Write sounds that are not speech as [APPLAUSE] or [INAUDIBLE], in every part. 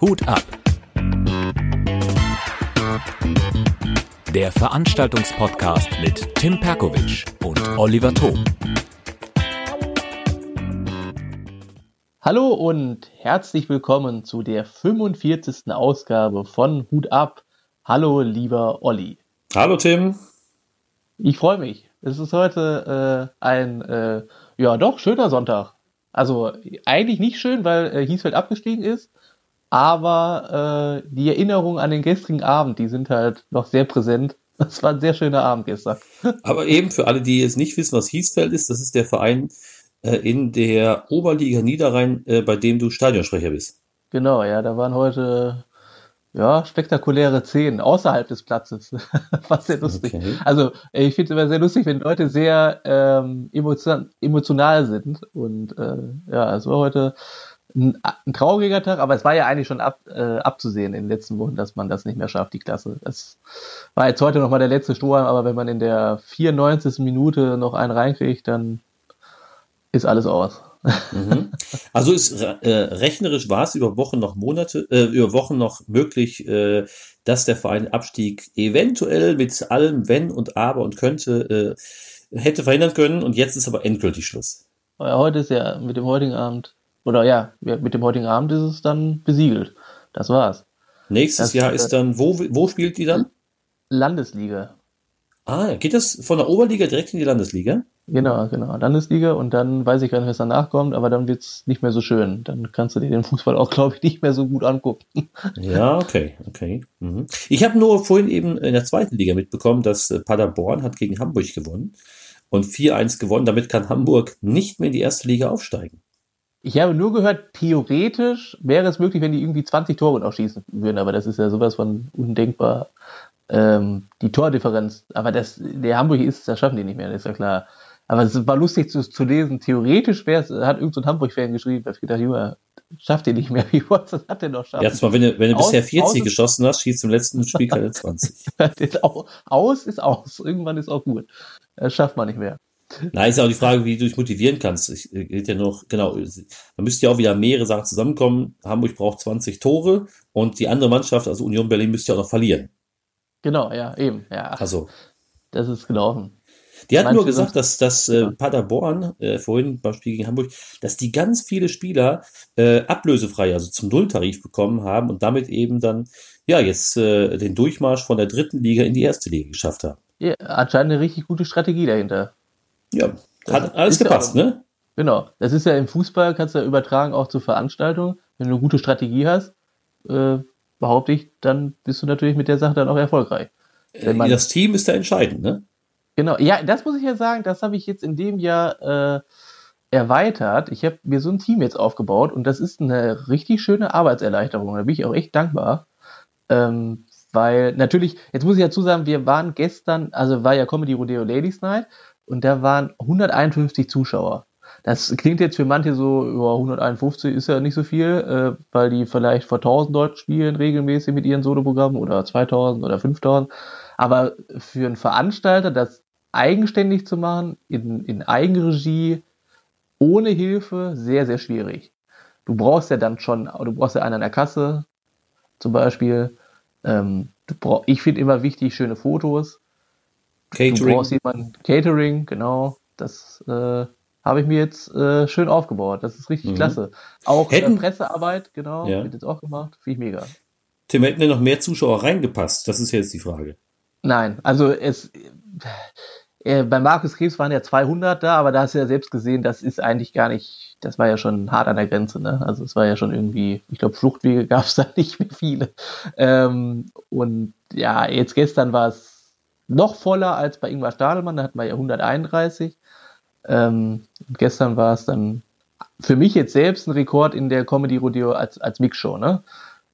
Hut ab. Der Veranstaltungspodcast mit Tim Perkovic und Oliver Thom. Hallo und herzlich willkommen zu der 45. Ausgabe von Hut ab. Hallo, lieber Olli. Hallo, Tim. Ich freue mich. Es ist heute äh, ein, äh, ja doch, schöner Sonntag. Also eigentlich nicht schön, weil äh, Hiesfeld abgestiegen ist, aber äh, die Erinnerungen an den gestrigen Abend, die sind halt noch sehr präsent. [LAUGHS] Das war ein sehr schöner Abend gestern. [LAUGHS] Aber eben für alle, die jetzt nicht wissen, was Hiesfeld ist, das ist der Verein äh, in der Oberliga Niederrhein, äh, bei dem du Stadionsprecher bist. Genau, ja, da waren heute ja, spektakuläre Szenen außerhalb des Platzes. [LAUGHS] War sehr lustig. Okay. Also ich finde es immer sehr lustig, wenn Leute sehr ähm, emotion emotional sind. Und äh, ja, es war heute ein, ein, trauriger Tag, aber es war ja eigentlich schon ab, äh, abzusehen in den letzten Wochen, dass man das nicht mehr schafft, die Klasse. Das war jetzt heute nochmal der letzte Strohhalm, aber wenn man in der 94. Minute noch einen reinkriegt, dann ist alles aus. Mhm. Also ist äh, rechnerisch war es über Wochen noch Monate, äh, über Wochen noch möglich, äh, dass der Verein Abstieg eventuell mit allem Wenn und Aber und könnte äh, hätte verhindern können und jetzt ist aber endgültig Schluss. Heute ist ja mit dem heutigen Abend oder ja mit dem heutigen Abend ist es dann besiegelt. Das war's. Nächstes das, Jahr ist dann wo wo spielt die dann? Landesliga. Ah, geht das von der Oberliga direkt in die Landesliga? Genau, genau. Landesliga und dann weiß ich gar nicht, was danach kommt, aber dann wird es nicht mehr so schön. Dann kannst du dir den Fußball auch, glaube ich, nicht mehr so gut angucken. Ja, okay, okay. Mhm. Ich habe nur vorhin eben in der zweiten Liga mitbekommen, dass äh, Paderborn hat gegen Hamburg gewonnen und 4-1 gewonnen. Damit kann Hamburg nicht mehr in die erste Liga aufsteigen. Ich habe nur gehört, theoretisch wäre es möglich, wenn die irgendwie 20 Tore noch schießen würden, aber das ist ja sowas von undenkbar. Ähm, die Tordifferenz, aber das, der Hamburg ist, das schaffen die nicht mehr, das ist ja klar. Aber es war lustig zu, zu lesen. Theoretisch wäre es, hat irgendein so Hamburg-Fan geschrieben, da ich gedacht, Junge, schafft ihr nicht mehr. [LAUGHS] Wie was hat der noch schaffen? Jetzt mal, wenn du, wenn du aus, bisher 40 geschossen hast, schießt im letzten Spiel keine 20. [LAUGHS] aus ist aus. Irgendwann ist auch gut. Das schafft man nicht mehr. Nein, ist ja auch die Frage, wie du dich motivieren kannst. Ich äh, geht ja noch, genau, da müsste ja auch wieder mehrere Sachen zusammenkommen. Hamburg braucht 20 Tore und die andere Mannschaft, also Union Berlin, müsste ja auch noch verlieren. Genau, ja, eben, ja. Also. Das ist gelaufen. Die hat nur gesagt, dass, dass äh, Paderborn, äh, vorhin beim Spiel gegen Hamburg, dass die ganz viele Spieler äh, ablösefrei, also zum Nulltarif bekommen haben und damit eben dann, ja, jetzt äh, den Durchmarsch von der dritten Liga in die erste Liga geschafft haben. Ja, anscheinend eine richtig gute Strategie dahinter. Ja, hat alles gepasst, ja, ne? Genau. Das ist ja im Fußball, kannst du ja übertragen auch zur Veranstaltung. Wenn du eine gute Strategie hast, äh, behaupte ich, dann bist du natürlich mit der Sache dann auch erfolgreich. Man, das Team ist da entscheidend, ne? Genau, ja, das muss ich ja sagen, das habe ich jetzt in dem Jahr äh, erweitert. Ich habe mir so ein Team jetzt aufgebaut und das ist eine richtig schöne Arbeitserleichterung. Da bin ich auch echt dankbar. Ähm, weil natürlich, jetzt muss ich dazu sagen, wir waren gestern, also war ja Comedy Rodeo Ladies Night und da waren 151 Zuschauer. Das klingt jetzt für manche so, über 151 ist ja nicht so viel, äh, weil die vielleicht vor 1000 Leuten spielen regelmäßig mit ihren Soloprogrammen oder 2000 oder 5000. Aber für einen Veranstalter, das eigenständig zu machen, in, in Eigenregie, ohne Hilfe, sehr, sehr schwierig. Du brauchst ja dann schon, du brauchst ja einen an der Kasse, zum Beispiel. Ähm, brauch, ich finde immer wichtig, schöne Fotos. Catering. Du brauchst jemanden, Catering, genau. Das äh, habe ich mir jetzt äh, schön aufgebaut. Das ist richtig mhm. klasse. Auch äh, Pressearbeit, genau, ja. wird jetzt auch gemacht. Finde ich mega. Tim, hätten denn noch mehr Zuschauer reingepasst? Das ist jetzt die Frage. Nein, also es äh, bei Markus Krebs waren ja 200 da, aber da hast du ja selbst gesehen, das ist eigentlich gar nicht, das war ja schon hart an der Grenze, ne? Also es war ja schon irgendwie, ich glaube, Fluchtwege [LAUGHS] gab es da nicht mehr viele. Ähm, und ja, jetzt gestern war es noch voller als bei Ingmar Stadelmann, da hatten wir ja 131. Ähm, gestern war es dann für mich jetzt selbst ein Rekord in der Comedy Rodeo als, als Mixshow, ne?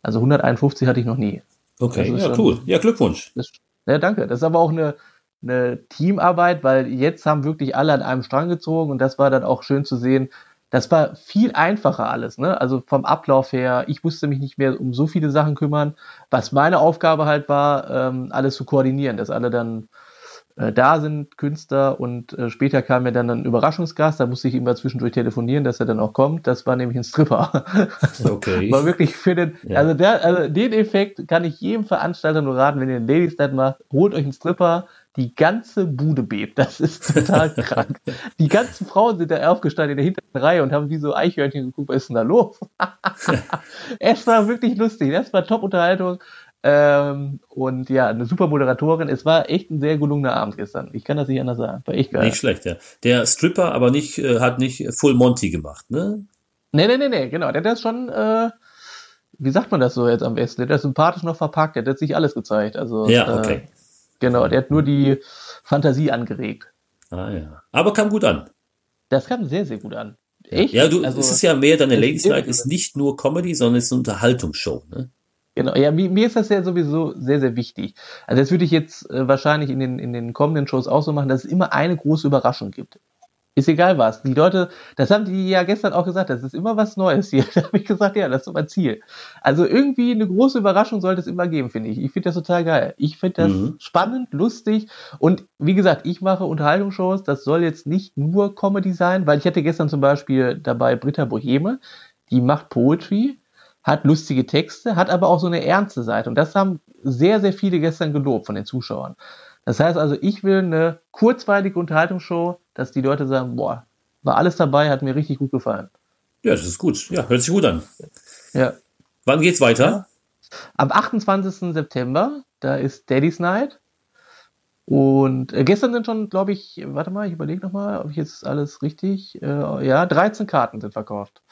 Also 151 hatte ich noch nie. Okay, ja, schon, cool. Ja, Glückwunsch. Das, ja, danke. Das ist aber auch eine, eine Teamarbeit, weil jetzt haben wirklich alle an einem Strang gezogen und das war dann auch schön zu sehen. Das war viel einfacher alles, ne? Also vom Ablauf her, ich musste mich nicht mehr um so viele Sachen kümmern. Was meine Aufgabe halt war, ähm, alles zu koordinieren, dass alle dann da sind Künstler und äh, später kam mir dann ein Überraschungsgast, da musste ich immer zwischendurch telefonieren, dass er dann auch kommt. Das war nämlich ein Stripper. [LAUGHS] Okay. war wirklich für den, Ja. also, der, also den Effekt kann ich jedem Veranstalter nur raten, wenn ihr einen Ladies Night macht, holt euch einen Stripper, die ganze Bude bebt. Das ist total [LAUGHS] krank. Die ganzen Frauen sind da aufgestanden in der hinteren Reihe und haben wie so Eichhörnchen geguckt, was ist denn da los? [LAUGHS] es war wirklich lustig. Das war Top-Unterhaltung. Ähm, und ja, eine super Moderatorin. Es war echt ein sehr gelungener Abend gestern. Ich kann das nicht anders sagen. War echt geil. Nicht schlecht, ja. Der Stripper aber nicht, äh, hat nicht Full Monty gemacht, ne? Nee, nee, nee, nee, genau. Der hat das schon, äh, wie sagt man das so jetzt am besten? Der hat das sympathisch noch verpackt. Der hat sich alles gezeigt. Also, Ja, Äh, okay. genau, der hat nur die Fantasie angeregt. Ah, ja. Aber kam gut an. Das kam sehr, sehr gut an. Echt? Ja, du, Also- es ist ja mehr, deine Es Ladies Night ist nicht nur Comedy, sondern es ist eine Unterhaltungsshow, ne? Genau, ja, mir, mir ist das ja sowieso sehr, sehr wichtig. Also das würde ich jetzt äh, wahrscheinlich in den, in den kommenden Shows auch so machen, dass es immer eine große Überraschung gibt. Ist egal was. Die Leute, das haben die ja gestern auch gesagt, das ist immer was Neues hier. [LAUGHS] Da habe ich gesagt, ja, das ist mein Ziel. Also irgendwie eine große Überraschung sollte es immer geben, finde ich. Ich finde das total geil. Ich finde das Mhm. spannend, lustig und wie gesagt, ich mache Unterhaltungsshows. Das soll jetzt nicht nur Comedy sein, weil ich hatte gestern zum Beispiel dabei Britta Boheme, die macht Poetry, hat lustige Texte, hat aber auch so eine ernste Seite. Und das haben sehr, sehr viele gestern gelobt von den Zuschauern. Das heißt also, ich will eine kurzweilige Unterhaltungsshow, dass die Leute sagen, boah, war alles dabei, hat mir richtig gut gefallen. Ja, das ist gut. Ja, hört sich gut an. Ja. Wann geht's weiter? Am 28. September, da ist Daddy's Night. Und äh, gestern sind schon, glaube ich, warte mal, ich überlege nochmal, ob ich jetzt alles richtig, äh, ja, 13 Karten sind verkauft.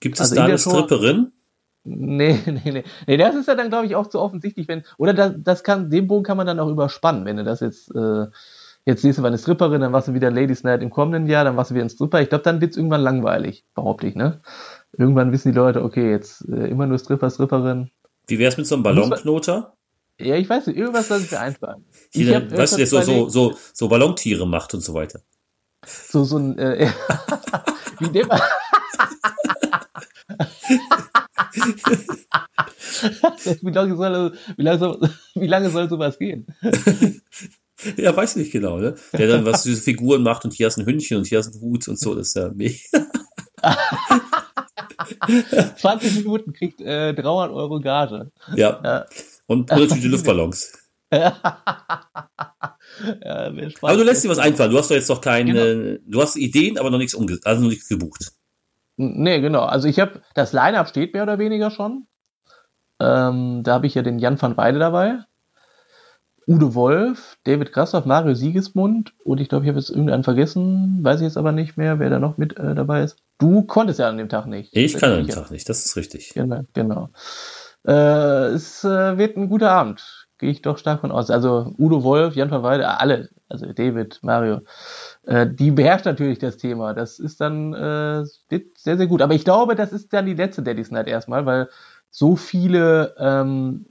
Gibt es Also da in eine Show- Stripperin? Nee, [LAUGHS] nee, nee. Nee, das ist ja dann, glaube ich, auch zu offensichtlich, wenn. Oder das, das kann, den Bogen kann man dann auch überspannen, wenn du das jetzt, äh, jetzt siehst du mal eine Stripperin, dann warst du wieder Ladies Night im kommenden Jahr, dann warst du wieder ein Stripper. Ich glaube, dann wird's irgendwann langweilig, behaupte ich, ne? Irgendwann wissen die Leute, okay, jetzt äh, immer nur Stripper, Stripperin. Wie wär's mit so einem Ballonknoter? Ja, ich weiß nicht, irgendwas soll ich mir einfallen. Die Ich dann, weißt du, der so, so, so, so Ballontiere macht und so weiter. so, so ein, äh, [LAUGHS] wie man, [LAUGHS] [LAUGHS] wie, lange soll, wie, lange soll, wie lange soll sowas gehen? [LAUGHS] Ja, weiß nicht genau, ne? Der dann was diese Figuren macht und hier ist ein Hündchen und hier ist ein Hut und so, das ist ja mega. [LAUGHS] 20 Minuten kriegt äh, 300 Euro Gage. Ja. Ja. Und eine Tüte Luftballons. ja. Aber du lässt dir was einfallen. Du hast doch jetzt noch keine, Genau. du hast Ideen, aber noch nichts umge also noch nichts gebucht. Nee, genau. Also ich habe, das Line-Up steht mehr oder weniger schon. Ähm, da habe ich ja den Jan van Weide dabei. Udo Wolf, David Grassoff, Mario Siegesmund und ich glaube, ich habe jetzt irgendeinen vergessen, weiß ich jetzt aber nicht mehr, wer da noch mit äh, dabei ist. Du konntest ja an dem Tag nicht. Ich kann an dem. Tag nicht, das ist richtig. Genau, genau. Äh, es äh, wird ein guter Abend, gehe ich doch stark von aus. Also Udo Wolf, Jan van Weide, alle, also David, Mario, äh, die beherrscht natürlich das Thema. Das ist dann äh, sehr, sehr gut. Aber ich glaube, das ist dann die letzte Daddy's Night erstmal, weil so viele ähm,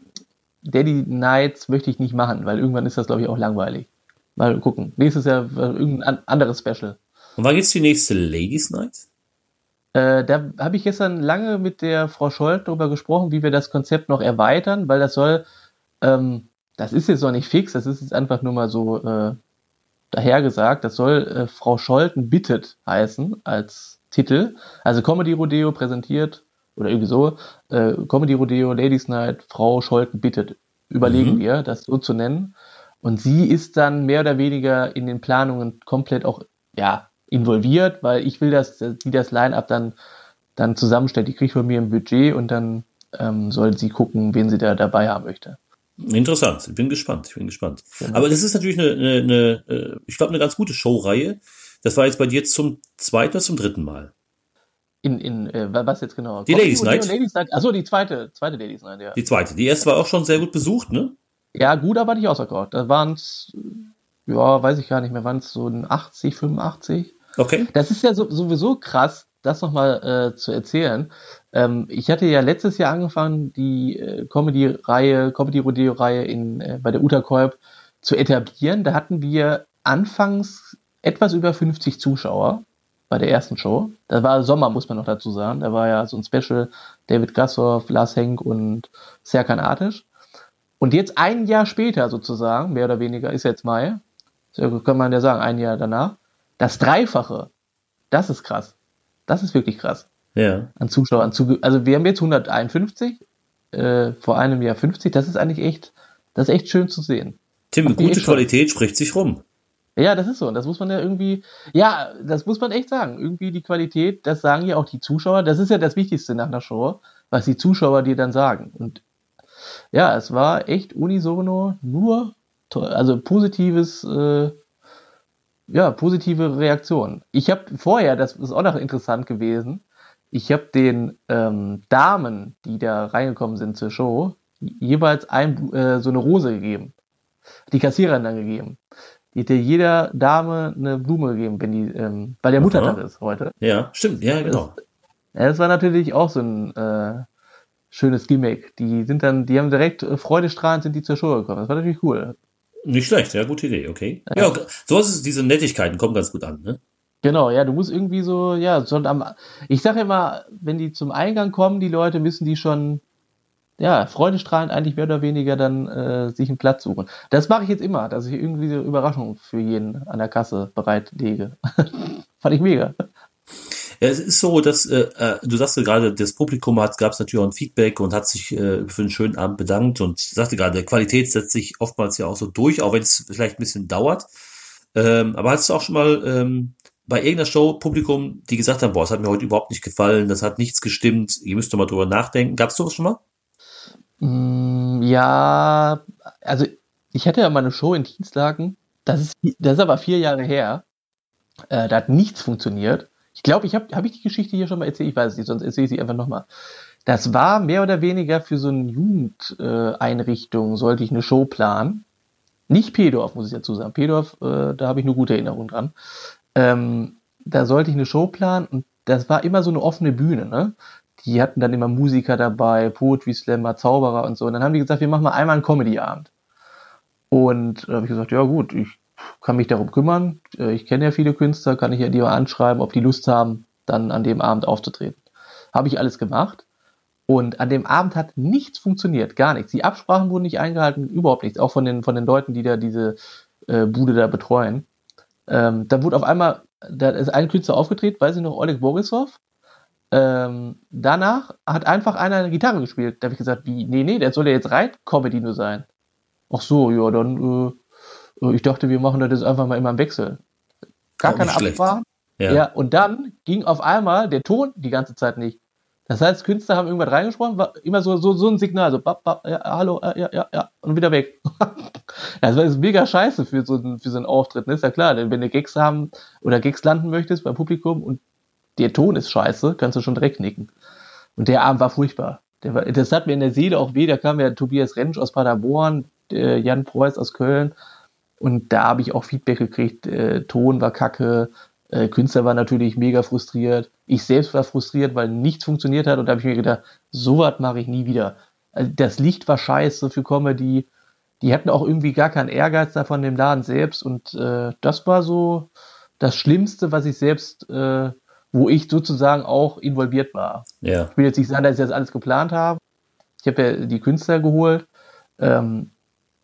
Daddy Nights möchte ich nicht machen, weil irgendwann ist das, glaube ich, auch langweilig. Mal gucken. Nächstes Jahr äh, irgendein an- anderes Special. Und wann geht's die nächste Ladies Night? Äh, da habe ich gestern lange mit der Frau Scholt darüber gesprochen, wie wir das Konzept noch erweitern, weil das soll, ähm, das ist jetzt noch nicht fix, das ist jetzt einfach nur mal so äh, dahergesagt, das soll äh, Frau Scholten bittet heißen als Titel. Also Comedy Rodeo präsentiert oder irgendwie so, äh, Comedy Rodeo, Ladies Night, Frau Scholten bittet. Überlegen Mhm. wir, das so zu nennen. Und sie ist dann mehr oder weniger in den Planungen komplett auch, ja, involviert, weil ich will, dass die das Line-Up dann, dann zusammenstellt. Die kriegt von mir ein Budget und dann ähm, soll sie gucken, wen sie da dabei haben möchte. Interessant, ich bin gespannt, ich bin gespannt. Genau. Aber das ist natürlich eine, eine, eine äh, ich glaube, eine ganz gute Showreihe. Das war jetzt bei dir zum zweiten oder zum dritten Mal. In, in äh, wa- was jetzt genau? Die Ladies Rodeo, Night. Ladies Night. Achso, die zweite, zweite Ladies Night, ja. Die zweite. Die erste war auch schon sehr gut besucht, ne? Ja, gut, aber nicht ausverkauft. Da waren es, ja, weiß ich gar nicht mehr, waren es so ein 80, 85. Okay. Das ist ja so, sowieso krass, das nochmal äh, zu erzählen. Ähm, ich hatte ja letztes Jahr angefangen, die äh, Comedy-Reihe, Comedy-Rodeo-Reihe in, äh, bei der Uta Kolb zu etablieren. Da hatten wir anfangs etwas über 50 Zuschauer bei der ersten Show. Da war Sommer, muss man noch dazu sagen. Da war ja so ein Special David Gassoff, Lars Henk und Serkan Artisch. Und jetzt ein Jahr später sozusagen, mehr oder weniger, ist jetzt Mai, so kann man ja sagen, ein Jahr danach. Das Dreifache. Das ist krass. Das ist wirklich krass. Ja. An Zuschauern. Also wir haben jetzt 151, äh, vor einem Jahr 50. Das ist eigentlich echt, das ist echt schön zu sehen. Tim, gute Qualität spricht sich rum. Ja, das ist so. Und das muss man ja irgendwie, ja, das muss man echt sagen. Irgendwie die Qualität, das sagen ja auch die Zuschauer. Das ist ja das Wichtigste nach einer Show, was die Zuschauer dir dann sagen. Und ja, es war echt unisono, nur, toll, also positives, äh, ja, positive Reaktionen. Ich habe vorher, das ist auch noch interessant gewesen, ich habe den ähm, Damen, die da reingekommen sind zur Show, jeweils ein, äh, so eine Rose gegeben. Die Kassiererin dann gegeben. Die hätte jeder Dame eine Blume gegeben, wenn die, ähm, weil der Muttertag ist heute. Ja, stimmt, ja, genau. Das, ja, das war natürlich auch so ein äh, schönes Gimmick. Die sind dann, die haben direkt äh, freudestrahlend sind die zur Show gekommen. Das war natürlich cool. Nicht schlecht, ja, gute Idee, okay. Ja, ja sowas ist, diese Nettigkeiten kommen ganz gut an, ne? Genau, ja, du musst irgendwie so, ja, so am, ich sage immer, wenn die zum Eingang kommen, die Leute müssen die schon ja, freudestrahlend eigentlich mehr oder weniger dann äh, sich einen Platz suchen. Das mache ich jetzt immer, dass ich irgendwie so Überraschungen für jeden an der Kasse bereitlege. [LAUGHS] Fand ich mega. Ja, es ist so, dass äh, äh du sagst gerade, das Publikum hat, gab es natürlich auch ein Feedback und hat sich äh, für einen schönen Abend bedankt und sagte gerade, Qualität setzt sich oftmals ja auch so durch, auch wenn es vielleicht ein bisschen dauert. Ähm, aber hast du auch schon mal ähm, bei irgendeiner Show Publikum, die gesagt haben, boah, das hat mir heute überhaupt nicht gefallen, das hat nichts gestimmt, ihr müsst doch mal drüber nachdenken. Gab es sowas schon mal? Mm, ja, also ich hatte ja mal eine Show in Dienstlagen, das ist, das ist aber vier Jahre her. Äh, da hat nichts funktioniert. Ich glaube, ich habe hab ich die Geschichte hier schon mal erzählt, ich weiß es nicht, sonst erzähle ich sie einfach nochmal. Das war mehr oder weniger für so eine Jugendeinrichtung, äh, sollte ich eine Show planen. Nicht Pedorf, muss ich dazu sagen. Pedorf, äh, da habe ich nur gute Erinnerungen dran. Ähm, da sollte ich eine Show planen und das war immer so eine offene Bühne. Ne? die hatten dann immer Musiker dabei, Poetry Slammer, Zauberer und so. Und dann haben die gesagt, wir machen mal einmal einen Comedy-Abend. Und da habe ich gesagt, ja gut, ich kann mich darum kümmern. Äh, ich kenne ja viele Künstler, kann ich ja die mal anschreiben, ob die Lust haben, dann an dem Abend aufzutreten. Habe ich alles gemacht. Und an dem Abend hat nichts funktioniert, gar nichts. Die Absprachen wurden nicht eingehalten, überhaupt nichts. Auch von den, von den Leuten, die da diese äh, Bude da betreuen. Ähm, da wurde auf einmal, da ist ein Künstler aufgetreten, weiß ich noch, Oleg Borisov. Ähm, danach hat einfach einer eine Gitarre gespielt. Da habe ich gesagt, wie, nee, nee, der soll ja jetzt rein Comedy nur sein. Ach so, ja, dann, äh, ich dachte, wir machen das jetzt einfach mal immer im Wechsel. Gar keine Absprachen. Ja. ja, und dann ging auf einmal der Ton die ganze Zeit nicht. Das heißt, Künstler haben irgendwas reingesprochen, war immer so, so, so ein Signal, so, bap, bap, ja, hallo, ja, ja, ja, und wieder weg. [LAUGHS] das war jetzt mega scheiße für so, für so einen Auftritt, ne? Ist ja klar, denn wenn du Gags haben oder Gags landen möchtest beim Publikum und der Ton ist scheiße, kannst du schon direkt nicken. Und der Abend war furchtbar. War, das hat mir in der Seele auch weh. Da kam ja Tobias Rentsch aus Paderborn, äh, Jan Preuß aus Köln. Und da habe ich auch Feedback gekriegt. Äh, Ton war kacke. Äh, Künstler war natürlich mega frustriert. Ich selbst war frustriert, weil nichts funktioniert hat. Und da habe ich mir gedacht, sowas mache ich nie wieder. Also das Licht war scheiße für Comedy. Die hatten auch irgendwie gar keinen Ehrgeiz da von dem Laden selbst. Und äh, das war so das Schlimmste, was ich selbst äh, wo ich sozusagen auch involviert war. Ja. Ich will jetzt nicht sagen, dass ich das alles geplant habe. Ich habe ja die Künstler geholt, ähm,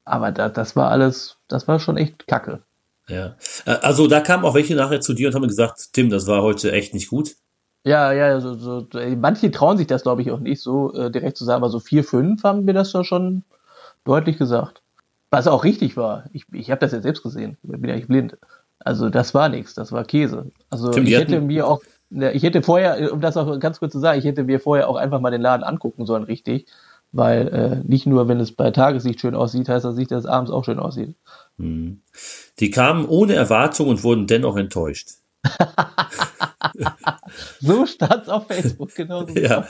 aber da, das war alles, das war schon echt kacke. Ja, äh, also da kamen auch welche nachher zu dir und haben gesagt, Tim, das war heute echt nicht gut. Ja, ja, so, so, manche trauen sich das, glaube ich, auch nicht so äh, direkt zu sagen, aber so vier, fünf haben mir das ja schon deutlich gesagt. Was auch richtig war. Ich, ich habe das ja selbst gesehen. Ich bin ja nicht blind. Also das war nichts, das war Käse. Also Tim, ich hätte mir auch ich hätte vorher, um das auch ganz kurz zu sagen, ich hätte mir vorher auch einfach mal den Laden angucken sollen, richtig. Weil äh, nicht nur, wenn es bei Tageslicht schön aussieht, heißt das nicht, dass es abends auch schön aussieht. Hm. Die kamen ohne Erwartung und wurden dennoch enttäuscht. [LAUGHS] so stand es auf Facebook, genau. So ja.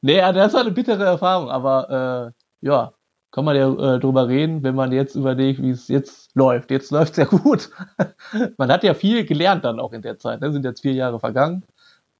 Nee, das war eine bittere Erfahrung, aber äh, ja, kann man ja äh, drüber reden, wenn man jetzt überlegt, wie es jetzt läuft. Jetzt läuft es ja gut. [LAUGHS] man hat ja viel gelernt dann auch in der Zeit. Ne? Sind jetzt vier Jahre vergangen.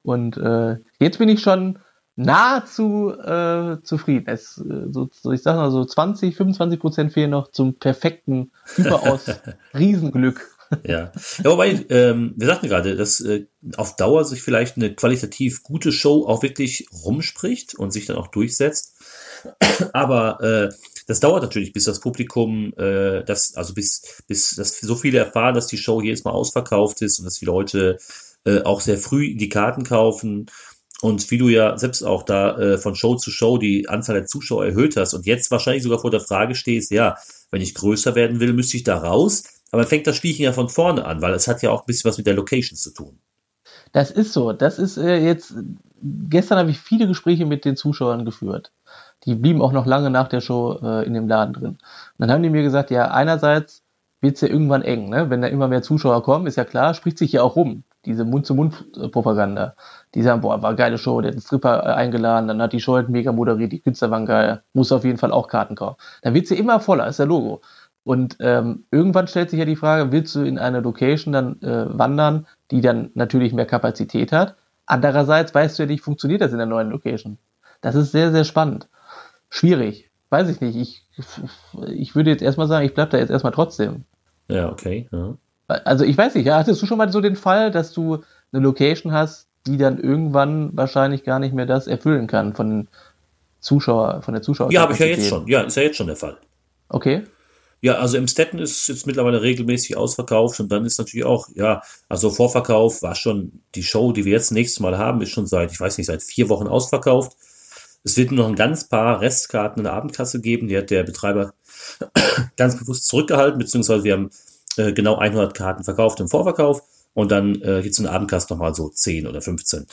Und äh, jetzt bin ich schon nahezu äh, zufrieden. Es, äh, so, so, ich sag mal so 20, 25 Prozent fehlen noch zum perfekten, überaus [LAUGHS] Riesenglück. ja. ja, wobei, ähm, wir sagten gerade, dass äh, auf Dauer sich vielleicht eine qualitativ gute Show auch wirklich rumspricht und sich dann auch durchsetzt. Aber äh, das dauert natürlich, bis das Publikum, äh, das, also bis, bis das so viele erfahren, dass die Show jedes Mal ausverkauft ist und dass die Leute äh, auch sehr früh die Karten kaufen. Und wie du ja selbst auch da äh, von Show zu Show die Anzahl der Zuschauer erhöht hast und jetzt wahrscheinlich sogar vor der Frage stehst, ja, wenn ich größer werden will, müsste ich da raus. Aber fängt das Spielchen ja von vorne an, weil es hat ja auch ein bisschen was mit der Location zu tun. Das ist so. Das ist äh, jetzt. Gestern habe ich viele Gespräche mit den Zuschauern geführt. Die blieben auch noch lange nach der Show äh, in dem Laden drin. Und dann haben die mir gesagt, ja, einerseits wird es ja irgendwann eng, ne? Wenn da immer mehr Zuschauer kommen, ist ja klar, spricht sich ja auch rum. Diese Mund-zu-Mund-Propaganda. Die sagen, boah, war geile Show, der hat einen Stripper äh, eingeladen, dann hat die Show halt mega moderiert, die Künstler waren geil, muss auf jeden Fall auch Karten kaufen. Dann wird sie immer voller, ist der Logo. Und ähm, irgendwann stellt sich ja die Frage, willst du in eine Location dann äh, wandern, die dann natürlich mehr Kapazität hat? Andererseits weißt du ja nicht, funktioniert das in der neuen Location? Das ist sehr, sehr spannend. Schwierig. Weiß ich nicht. Ich, ich würde jetzt erstmal sagen, ich bleibe da jetzt erstmal trotzdem. Ja, okay. Ja. Also ich weiß nicht, ja, hattest du schon mal so den Fall, dass du eine Location hast, die dann irgendwann wahrscheinlich gar nicht mehr das erfüllen kann von den Zuschauer, von der Zuschauer? Ja, habe ich ja jetzt schon. Ja, ist ja jetzt schon der Fall. Okay. Ja, also im Stetten ist jetzt mittlerweile regelmäßig ausverkauft und dann ist natürlich auch, ja, also Vorverkauf war schon die Show, die wir jetzt nächstes Mal haben, ist schon seit, ich weiß nicht, seit vier Wochen ausverkauft. Es wird nur noch ein ganz paar Restkarten in der Abendkasse geben, die hat der Betreiber [COUGHS] ganz bewusst zurückgehalten, beziehungsweise wir haben äh, genau 100 Karten verkauft im Vorverkauf und dann äh, jetzt in der Abendkasse nochmal so 10 oder 15.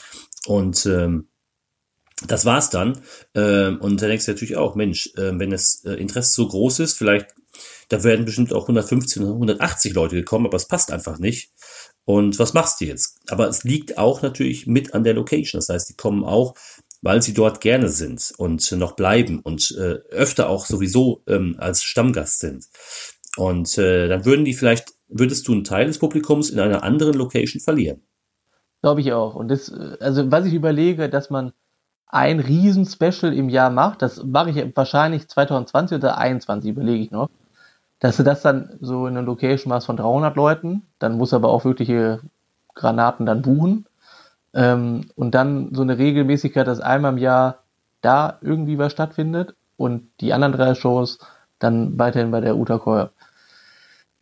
Und ähm, das war's dann. Ähm, und da denkst du natürlich auch, Mensch, äh, wenn das äh, Interesse so groß ist, vielleicht da werden bestimmt auch 150 oder 180 Leute gekommen, aber es passt einfach nicht. Und was machst du jetzt? Aber es liegt auch natürlich mit an der Location. Das heißt, die kommen auch, weil sie dort gerne sind und noch bleiben und äh, öfter auch sowieso ähm, als Stammgast sind. Und äh, dann würden die vielleicht, würdest du einen Teil des Publikums in einer anderen Location verlieren. Glaube ich auch. Und das, also was ich überlege, dass man ein Riesen-Special im Jahr macht, das mache ich wahrscheinlich 2020 oder 2021, überlege ich noch dass du das dann so in einer Location machst von 300 Leuten, dann muss aber auch wirkliche Granaten dann buchen. Ähm, und dann so eine Regelmäßigkeit, dass einmal im Jahr da irgendwie was stattfindet und die anderen drei Shows dann weiterhin bei der Utakoi.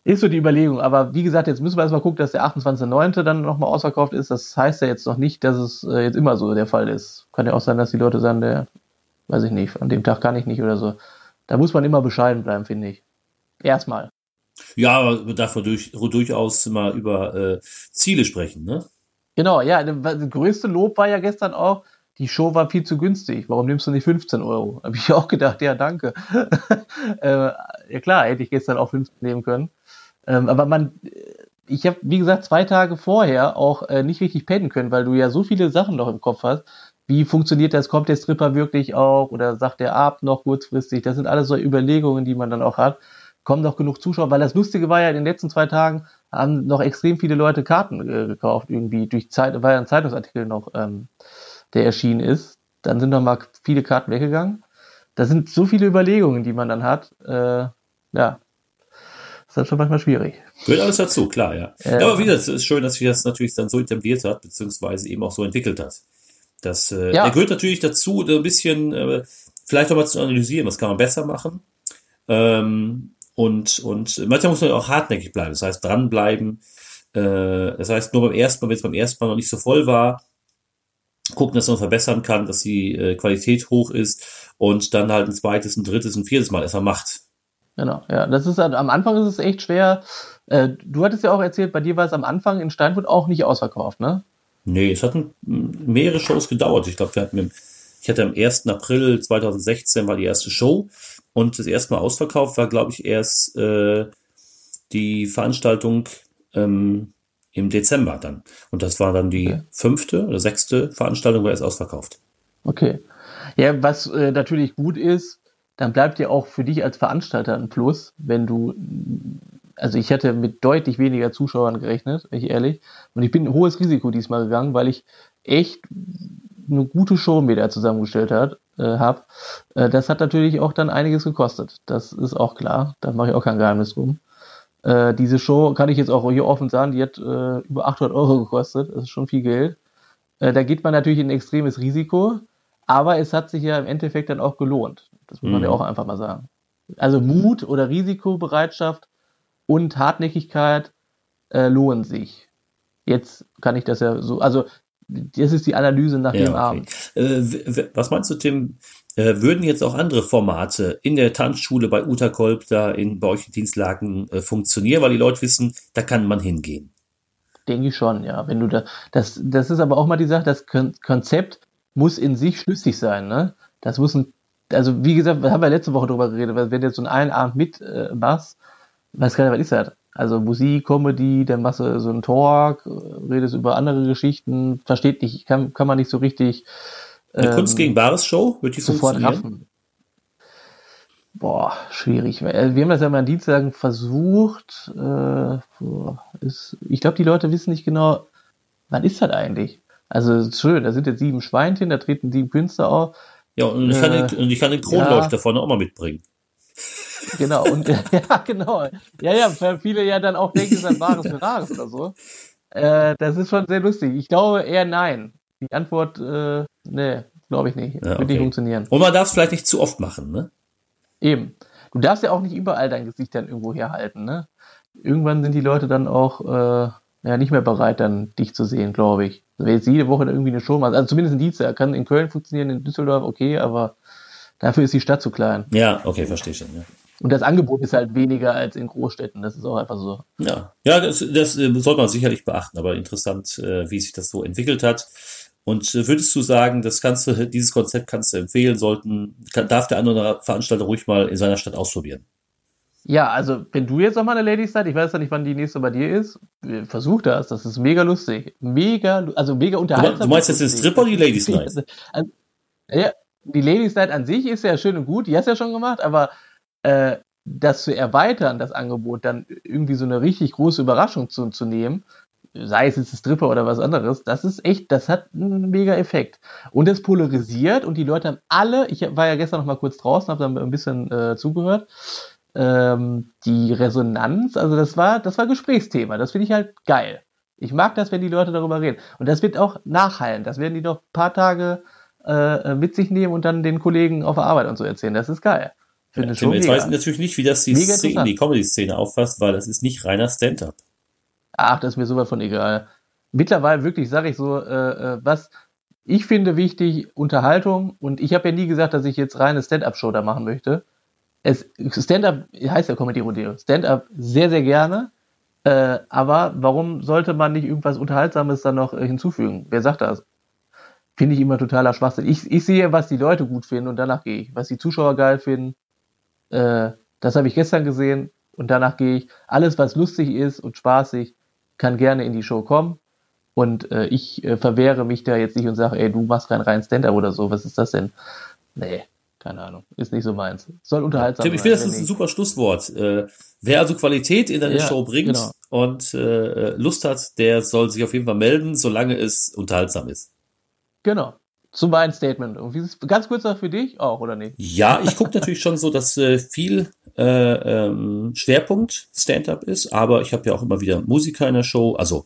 Ist so die Überlegung. Aber wie gesagt, jetzt müssen wir erstmal gucken, dass der 28.09. dann nochmal ausverkauft ist. Das heißt ja jetzt noch nicht, dass es äh, jetzt immer so der Fall ist. Kann ja auch sein, dass die Leute sagen, der, weiß ich nicht, an dem Tag kann ich nicht oder so. Da muss man immer bescheiden bleiben, finde ich. Erstmal. Ja, aber man darf durch, durchaus mal über äh, Ziele sprechen, ne? Genau, ja, das größte Lob war ja gestern auch, die Show war viel zu günstig. Warum nimmst du nicht 15 Euro? [LAUGHS] Habe ich auch gedacht, ja, danke. [LAUGHS] äh, ja klar, hätte ich gestern auch 15 nehmen können. Ähm, aber man, ich habe, wie gesagt, zwei Tage vorher auch äh, nicht richtig pennen können, weil du ja so viele Sachen noch im Kopf hast. Wie funktioniert das? Kommt der Stripper wirklich auch? Oder sagt der Abend noch kurzfristig? Das sind alles so Überlegungen, die man dann auch hat kommen noch genug Zuschauer, weil das Lustige war ja, in den letzten zwei Tagen haben noch extrem viele Leute Karten äh, gekauft, irgendwie durch Zeit, weil ja ein Zeitungsartikel noch, ähm, der erschienen ist. Dann sind noch mal viele Karten weggegangen. Da sind so viele Überlegungen, die man dann hat. Äh, ja, ist dann schon manchmal schwierig. Gehört alles dazu, klar, ja. Äh, ja aber wieder, es ist schön, dass sich das natürlich dann so etabliert hat, beziehungsweise eben auch so entwickelt hat. Das äh, ja. gehört natürlich dazu, ein bisschen äh, vielleicht auch mal zu analysieren, was kann man besser machen. Ähm, und, und manchmal muss man auch hartnäckig bleiben, das heißt dranbleiben. Äh, das heißt, nur beim ersten Mal, wenn es beim ersten Mal noch nicht so voll war, gucken, dass man verbessern kann, dass die äh, Qualität hoch ist und dann halt ein zweites, ein drittes, ein viertes Mal erstmal macht. Genau, ja. Das ist halt, am Anfang ist es echt schwer. Äh, du hattest ja auch erzählt, bei dir war es am Anfang in Steinfurt auch nicht ausverkauft, ne? Nee, es hatten mehrere Shows gedauert. Ich glaube, wir hatten ich hatte am 1. April 2016 war die erste Show und das erste Mal ausverkauft war, glaube ich, erst äh, die Veranstaltung ähm, im Dezember dann. Und das war dann die okay. fünfte oder sechste Veranstaltung, war erst ausverkauft. Okay. Ja, was äh, natürlich gut ist, dann bleibt ja auch für dich als Veranstalter ein Plus, wenn du, also ich hätte mit deutlich weniger Zuschauern gerechnet, ich ehrlich. Und ich bin ein hohes Risiko diesmal gegangen, weil ich echt eine gute Show mir da zusammengestellt hat, äh, habe. Äh, das hat natürlich auch dann einiges gekostet. Das ist auch klar. Da mache ich auch kein Geheimnis drum. Äh, diese Show kann ich jetzt auch hier offen sagen, die hat äh, über 800 Euro gekostet. Das ist schon viel Geld. Äh, da geht man natürlich in ein extremes Risiko, aber es hat sich ja im Endeffekt dann auch gelohnt. Das muss man mhm. ja auch einfach mal sagen. Also Mut oder Risikobereitschaft und Hartnäckigkeit äh, lohnen sich. Jetzt kann ich das ja so, also das ist die Analyse nach ja, dem okay. Abend. Äh, was meinst du, Tim? Äh, würden jetzt auch andere Formate in der Tanzschule bei Uta Kolb da in bei äh, funktionieren, weil die Leute wissen, da kann man hingehen? Denke ich schon, ja. Wenn du da, das, das ist aber auch mal die Sache, das Konzept muss in sich schlüssig sein, ne? Das muss ein, also wie gesagt, wir haben ja letzte Woche drüber geredet, wenn du jetzt so einen Abend mit äh, machst, weiß nicht, was ist das? Also Musik, Comedy, dann machst du so einen Talk, redest über andere Geschichten, versteht nicht, kann, kann man nicht so richtig. Eine ähm, Kunst gegen Bares Show, wird die sofort raffen. Boah, schwierig. Äh, wir haben das ja mal an Dienstagen versucht. Äh, ist, ich glaube, die Leute wissen nicht genau, wann ist das eigentlich? Also schön, da sind jetzt sieben Schweinchen, da treten sieben Künstler auf. Ja, und ich kann, äh, den, ich kann den Kronleuchter ja. vorne auch mal mitbringen. Genau, und [LAUGHS] [LAUGHS] ja, genau. Ja, ja, weil viele ja dann auch denken, es ist ein wahres für Rares oder so. Äh, das ist schon sehr lustig. Ich glaube eher nein. Die Antwort, äh, nee, glaube ich nicht. Ja, Wird nicht funktionieren. Und man darf es vielleicht nicht zu oft machen, ne? Eben. Du darfst ja auch nicht überall dein Gesicht dann irgendwo herhalten, ne? Irgendwann sind die Leute dann auch äh, ja, nicht mehr bereit, dann dich zu sehen, glaube ich. Wenn jetzt jede Woche irgendwie eine Show machst, also zumindest in Dienstag, kann in Köln funktionieren, in Düsseldorf, okay, aber dafür ist die Stadt zu klein. Ja, okay, verstehe schon, ja. Und das Angebot ist halt weniger als in Großstädten. Das ist auch einfach so. Ja, ja das, das äh, sollte man sicherlich beachten, aber interessant, äh, wie sich das so entwickelt hat. Und äh, würdest du sagen, das kannst du, dieses Konzept kannst du empfehlen, sollten, kann, darf der andere Veranstalter ruhig mal in seiner Stadt ausprobieren? Ja, also wenn du jetzt noch mal eine Ladies Night, ich weiß ja nicht, wann die nächste bei dir ist, versuch das, das ist mega lustig. Mega, also mega unterhaltsam. Du meinst jetzt den Stripper oder die Ladies Night? [LAUGHS] Also, ja, die Ladies Night an sich ist ja schön und gut, die hast du ja schon gemacht, aber äh, das zu erweitern, das Angebot, dann irgendwie so eine richtig große Überraschung zu, zu nehmen, sei es jetzt ein Stripper oder was anderes, das ist echt, das hat einen mega Effekt. Und es polarisiert und die Leute haben alle, ich war ja gestern noch mal kurz draußen, habe dann ein bisschen äh, zugehört, ähm, die Resonanz, also das war, das war Gesprächsthema, das finde ich halt geil. Ich mag das, wenn die Leute darüber reden. Und das wird auch nachhallen. Das werden die noch ein paar Tage äh, mit sich nehmen und dann den Kollegen auf der Arbeit und so erzählen. Das ist geil. Finde ja, schon jetzt weiß ich natürlich nicht, wie das die, Szene, die Comedy-Szene auffasst, weil das ist nicht reiner Stand-up. Ach, das ist mir sowas von egal. Mittlerweile wirklich, sage ich so, äh, äh, was ich finde wichtig, Unterhaltung. Und ich habe ja nie gesagt, dass ich jetzt reine Stand-up-Show da machen möchte. Stand-up heißt ja Comedy Rodeo. Stand-up sehr, sehr gerne. Äh, aber warum sollte man nicht irgendwas Unterhaltsames dann noch äh, hinzufügen? Wer sagt das? Finde ich immer totaler Schwachsinn. Ich, ich sehe, was die Leute gut finden und danach gehe ich. Was die Zuschauer geil finden, äh, das habe ich gestern gesehen und danach gehe ich. Alles, was lustig ist und spaßig, kann gerne in die Show kommen. Und äh, ich äh, verwehre mich da jetzt nicht und sage, ey, du machst keinen reinen Stand-up oder so. Was ist das denn? Nee, keine Ahnung. Ist nicht so meins. Soll unterhaltsam Tim, ich finde, das ist ein super Schlusswort. Äh, wer also Qualität in eine ja, Show bringt genau. und äh, Lust hat, der soll sich auf jeden Fall melden, solange es unterhaltsam ist. Genau zu meinem Statement. Und wie ist ganz kurz noch für dich auch, oder nicht? Ja, ich gucke natürlich schon so, dass äh, viel äh, ähm, Schwerpunkt Stand-up ist, aber ich habe ja auch immer wieder Musiker in der Show, also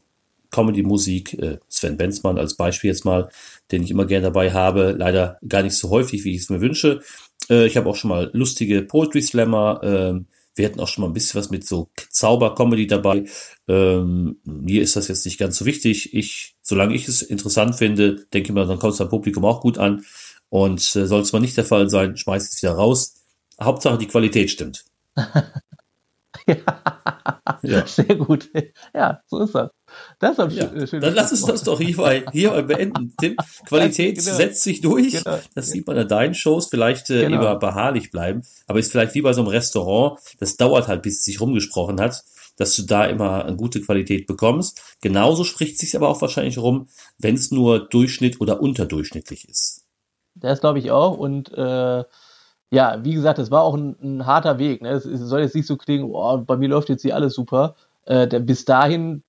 Comedy-Musik, äh, Sven Benzmann als Beispiel jetzt mal, den ich immer gerne dabei habe, leider gar nicht so häufig, wie ich es mir wünsche. Äh, ich habe auch schon mal lustige Poetry Slammer, äh, wir hatten auch schon mal ein bisschen was mit so Zauber-Comedy dabei. Ähm, mir ist das jetzt nicht ganz so wichtig. Ich, solange ich es interessant finde, denke ich mal, dann kommt es beim Publikum auch gut an. Und äh, soll es mal nicht der Fall sein, schmeiß ich es wieder raus. Hauptsache die Qualität stimmt. [LAUGHS] [LAUGHS] ja. Ja. [LAUGHS] Sehr gut. Ja, so ist das. Das ist ja, schön. Dann lass uns das doch hierbei, hierbei beenden. Tim, [LAUGHS] Qualität genau. setzt sich durch. Genau. Das sieht man an deinen Shows vielleicht äh, genau. immer beharrlich bleiben. Aber ist vielleicht wie bei so einem Restaurant. Das dauert halt, bis es sich rumgesprochen hat, dass du da immer eine gute Qualität bekommst. Genauso spricht sich aber auch wahrscheinlich rum, wenn es nur Durchschnitt oder unterdurchschnittlich ist. Das glaube ich auch. Und äh, ja, wie gesagt, es war auch ein, ein harter Weg. Ne? Es, soll jetzt nicht so klingen, oh, bei mir läuft jetzt hier alles super. Äh, der, bis dahin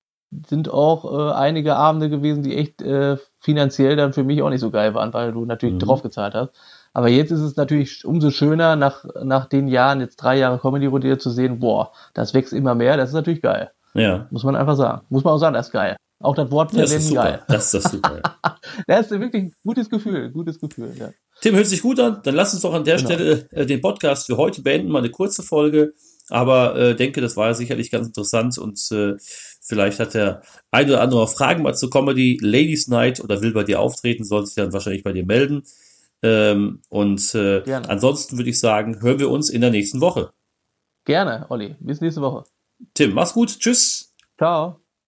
sind auch äh, einige Abende gewesen, die echt äh, finanziell dann für mich auch nicht so geil waren, weil du natürlich mhm. drauf gezahlt hast. Aber jetzt ist es natürlich umso schöner, nach, nach den Jahren, jetzt drei Jahre Comedy-Rotier zu sehen, boah, das wächst immer mehr, das ist natürlich geil. Ja. Muss man einfach sagen. Muss man auch sagen, das ist geil. Auch das Wort das ist super. geil. Das ist das super. [LAUGHS] Das ist wirklich ein gutes Gefühl, gutes Gefühl, ja. Tim, hört sich gut an. Dann lass uns doch an der Genau. Stelle äh, den Podcast für heute beenden. Mal eine kurze Folge. Aber äh, denke, das war ja sicherlich ganz interessant und äh, vielleicht hat der ein oder andere Fragen mal zur Comedy Ladies Night oder will bei dir auftreten, soll sich dann wahrscheinlich bei dir melden. Ähm, und äh, Gerne. ansonsten würde ich sagen, hören wir uns in der nächsten Woche. Gerne, Olli. Bis nächste Woche. Tim, mach's gut. Tschüss. Ciao.